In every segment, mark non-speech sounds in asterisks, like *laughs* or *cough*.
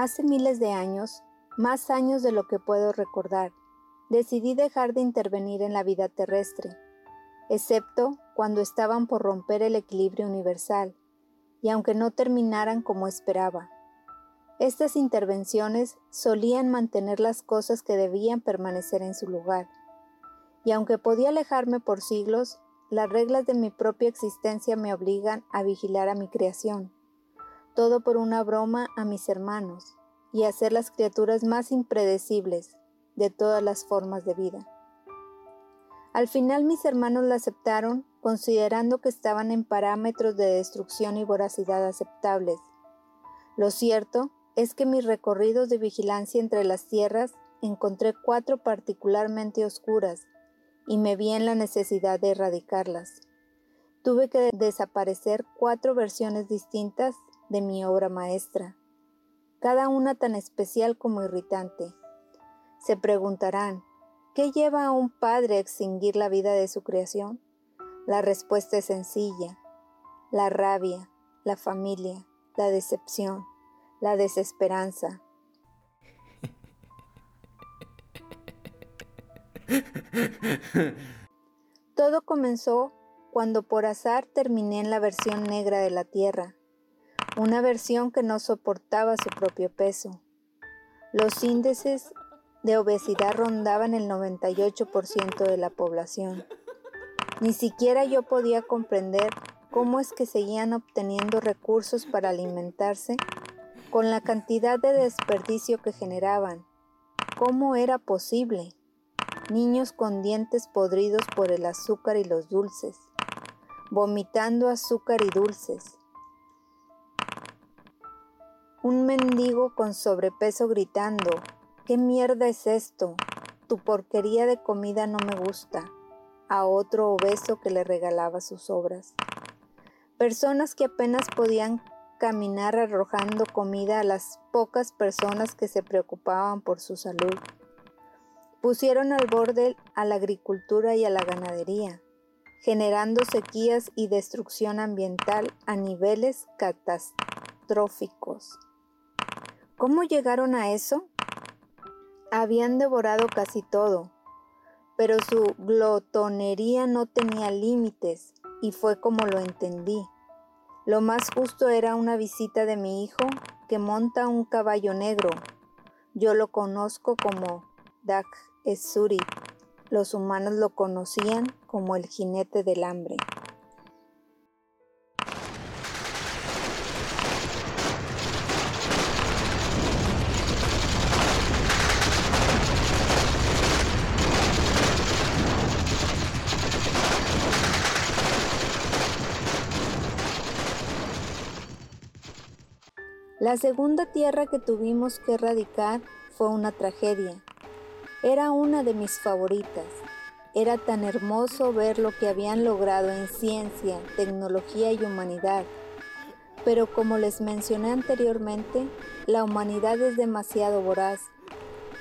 Hace miles de años, más años de lo que puedo recordar, decidí dejar de intervenir en la vida terrestre, excepto cuando estaban por romper el equilibrio universal, y aunque no terminaran como esperaba. Estas intervenciones solían mantener las cosas que debían permanecer en su lugar, y aunque podía alejarme por siglos, las reglas de mi propia existencia me obligan a vigilar a mi creación, todo por una broma a mis hermanos, y a ser las criaturas más impredecibles de todas las formas de vida. Al final mis hermanos la aceptaron considerando que estaban en parámetros de destrucción y voracidad aceptables. Lo cierto es que mis recorridos de vigilancia entre las tierras encontré cuatro particularmente oscuras y me vi en la necesidad de erradicarlas. Tuve que desaparecer cuatro versiones distintas de mi obra maestra, cada una tan especial como irritante. Se preguntarán, ¿qué lleva a un padre a extinguir la vida de su creación? La respuesta es sencilla. La rabia, la familia, la decepción, la desesperanza. *laughs* Todo comenzó cuando por azar terminé en la versión negra de la Tierra, una versión que no soportaba su propio peso. Los índices de obesidad rondaban el 98% de la población. Ni siquiera yo podía comprender cómo es que seguían obteniendo recursos para alimentarse con la cantidad de desperdicio que generaban. ¿Cómo era posible? Niños con dientes podridos por el azúcar y los dulces, vomitando azúcar y dulces, un mendigo con sobrepeso gritando, ¿qué mierda es esto? Tu porquería de comida no me gusta. A otro obeso que le regalaba sus obras. Personas que apenas podían caminar arrojando comida a las pocas personas que se preocupaban por su salud. Pusieron al borde a la agricultura y a la ganadería, generando sequías y destrucción ambiental a niveles catastróficos. ¿Cómo llegaron a eso? Habían devorado casi todo, pero su glotonería no tenía límites y fue como lo entendí. Lo más justo era una visita de mi hijo que monta un caballo negro. Yo lo conozco como Dak Esuri. Los humanos lo conocían como el jinete del hambre. La segunda tierra que tuvimos que erradicar fue una tragedia. Era una de mis favoritas. Era tan hermoso ver lo que habían logrado en ciencia, tecnología y humanidad. Pero como les mencioné anteriormente, la humanidad es demasiado voraz.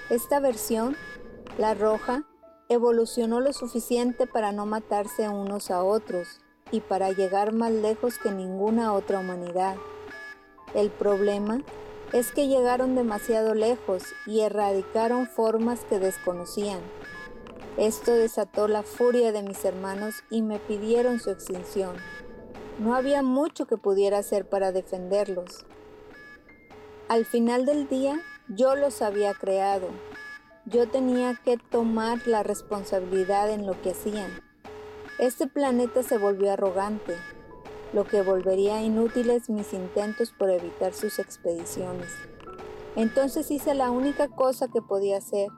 Esta versión, la roja, evolucionó lo suficiente para no matarse unos a otros y para llegar más lejos que ninguna otra humanidad. El problema es que llegaron demasiado lejos y erradicaron formas que desconocían. Esto desató la furia de mis hermanos y me pidieron su extinción. No había mucho que pudiera hacer para defenderlos. Al final del día, yo los había creado. Yo tenía que tomar la responsabilidad en lo que hacían. Este planeta se volvió arrogante, lo que volvería inútiles mis intentos por evitar sus expediciones. Entonces hice la única cosa que podía hacer,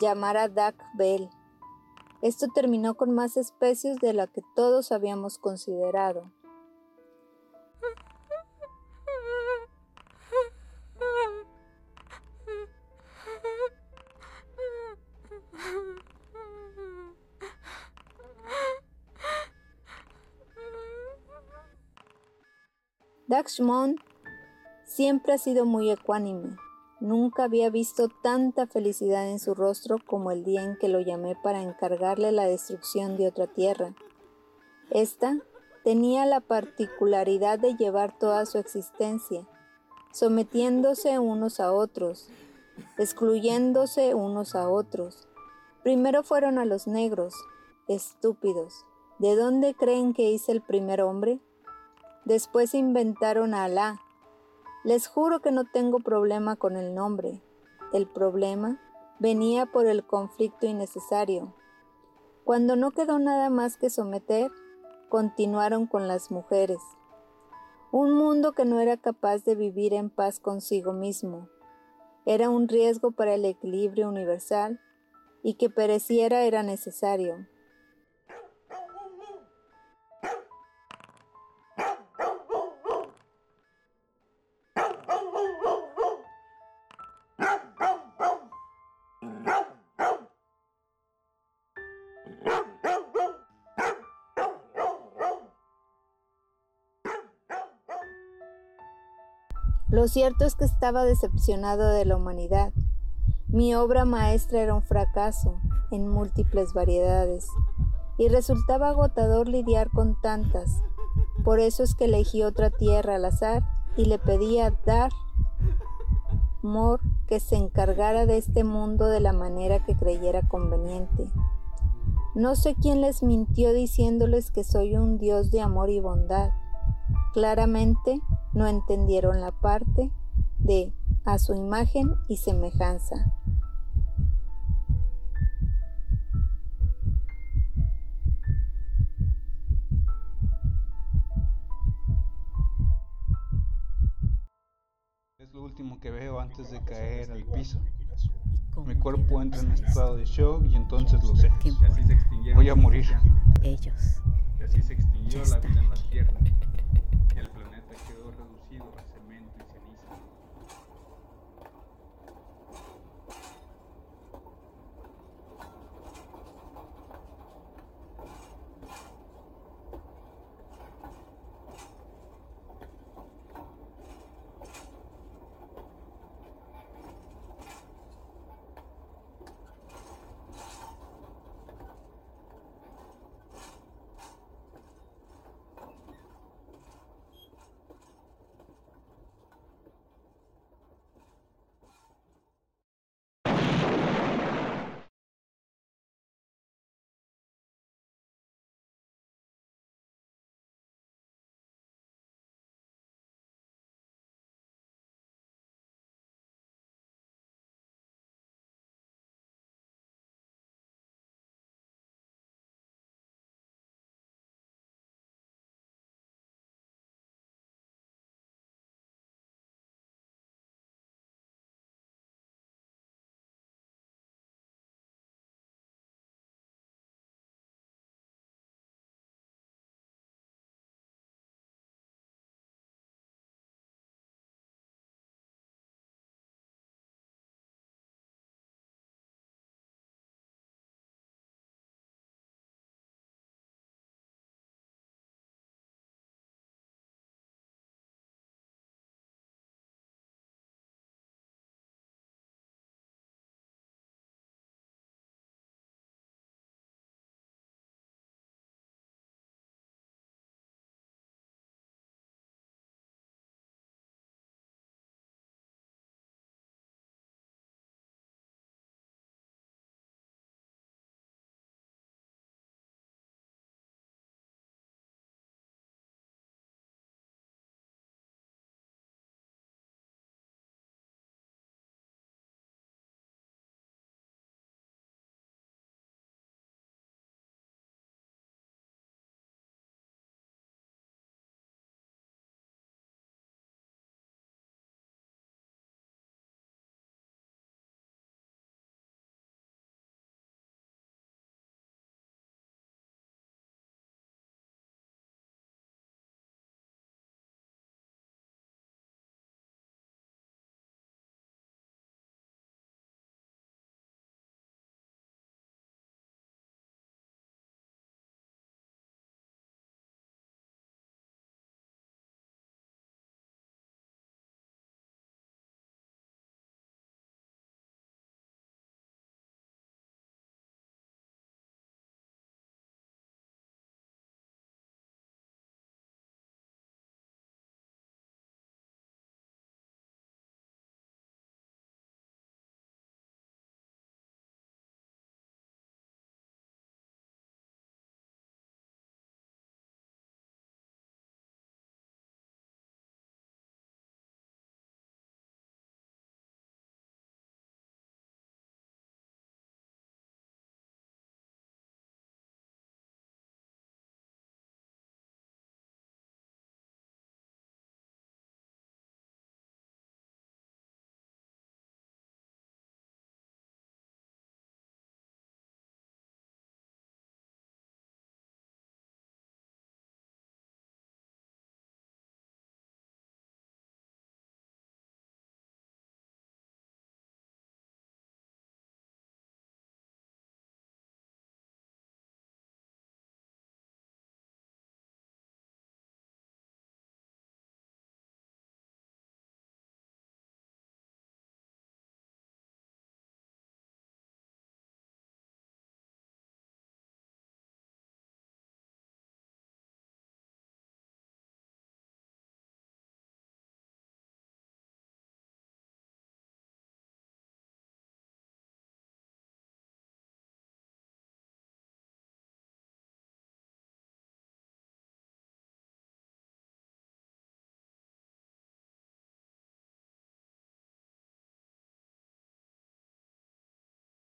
llamar a Duck Bell. Esto terminó con más especies de la que todos habíamos considerado. Daxmon siempre ha sido muy ecuánime. Nunca había visto tanta felicidad en su rostro como el día en que lo llamé para encargarle la destrucción de otra tierra. Esta tenía la particularidad de llevar toda su existencia, sometiéndose unos a otros, excluyéndose unos a otros. Primero fueron a los negros, estúpidos. ¿De dónde creen que hice el primer hombre? Después inventaron a Alá. Les juro que no tengo problema con el nombre. El problema venía por el conflicto innecesario. Cuando no quedó nada más que someter, continuaron con las mujeres. Un mundo que no era capaz de vivir en paz consigo mismo. Era un riesgo para el equilibrio universal y que pereciera era necesario. Lo cierto es que estaba decepcionado de la humanidad. Mi obra maestra era un fracaso en múltiples variedades y resultaba agotador lidiar con tantas. Por eso es que elegí otra tierra al azar y le pedí a Dar Mor que se encargara de este mundo de la manera que creyera conveniente. No sé quién les mintió diciéndoles que soy un Dios de amor y bondad. Claramente no entendieron la parte de a su imagen y semejanza. Es lo último que veo antes de caer al piso. Mi cuerpo entra en estado de shock y entonces lo sé. Voy a morir. Ellos. Y así se extinguió la vida en la